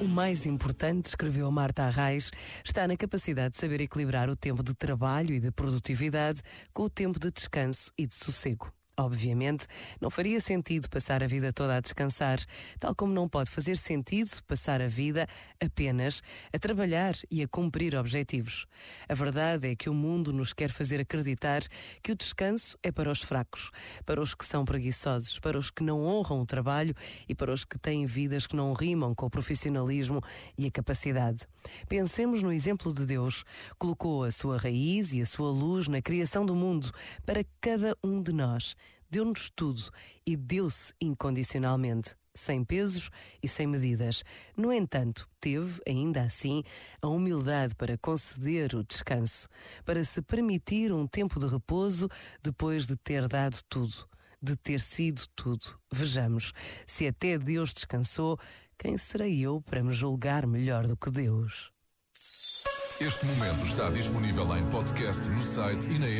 O mais importante, escreveu Marta Arraes, está na capacidade de saber equilibrar o tempo de trabalho e de produtividade com o tempo de descanso e de sossego. Obviamente, não faria sentido passar a vida toda a descansar, tal como não pode fazer sentido passar a vida apenas a trabalhar e a cumprir objetivos. A verdade é que o mundo nos quer fazer acreditar que o descanso é para os fracos, para os que são preguiçosos, para os que não honram o trabalho e para os que têm vidas que não rimam com o profissionalismo e a capacidade. Pensemos no exemplo de Deus. Colocou a sua raiz e a sua luz na criação do mundo para cada um de nós deu-nos tudo e deu-se incondicionalmente, sem pesos e sem medidas. No entanto, teve, ainda assim, a humildade para conceder o descanso, para se permitir um tempo de repouso depois de ter dado tudo, de ter sido tudo. Vejamos, se até Deus descansou, quem serei eu para me julgar melhor do que Deus? Este momento está disponível em podcast no site e na app.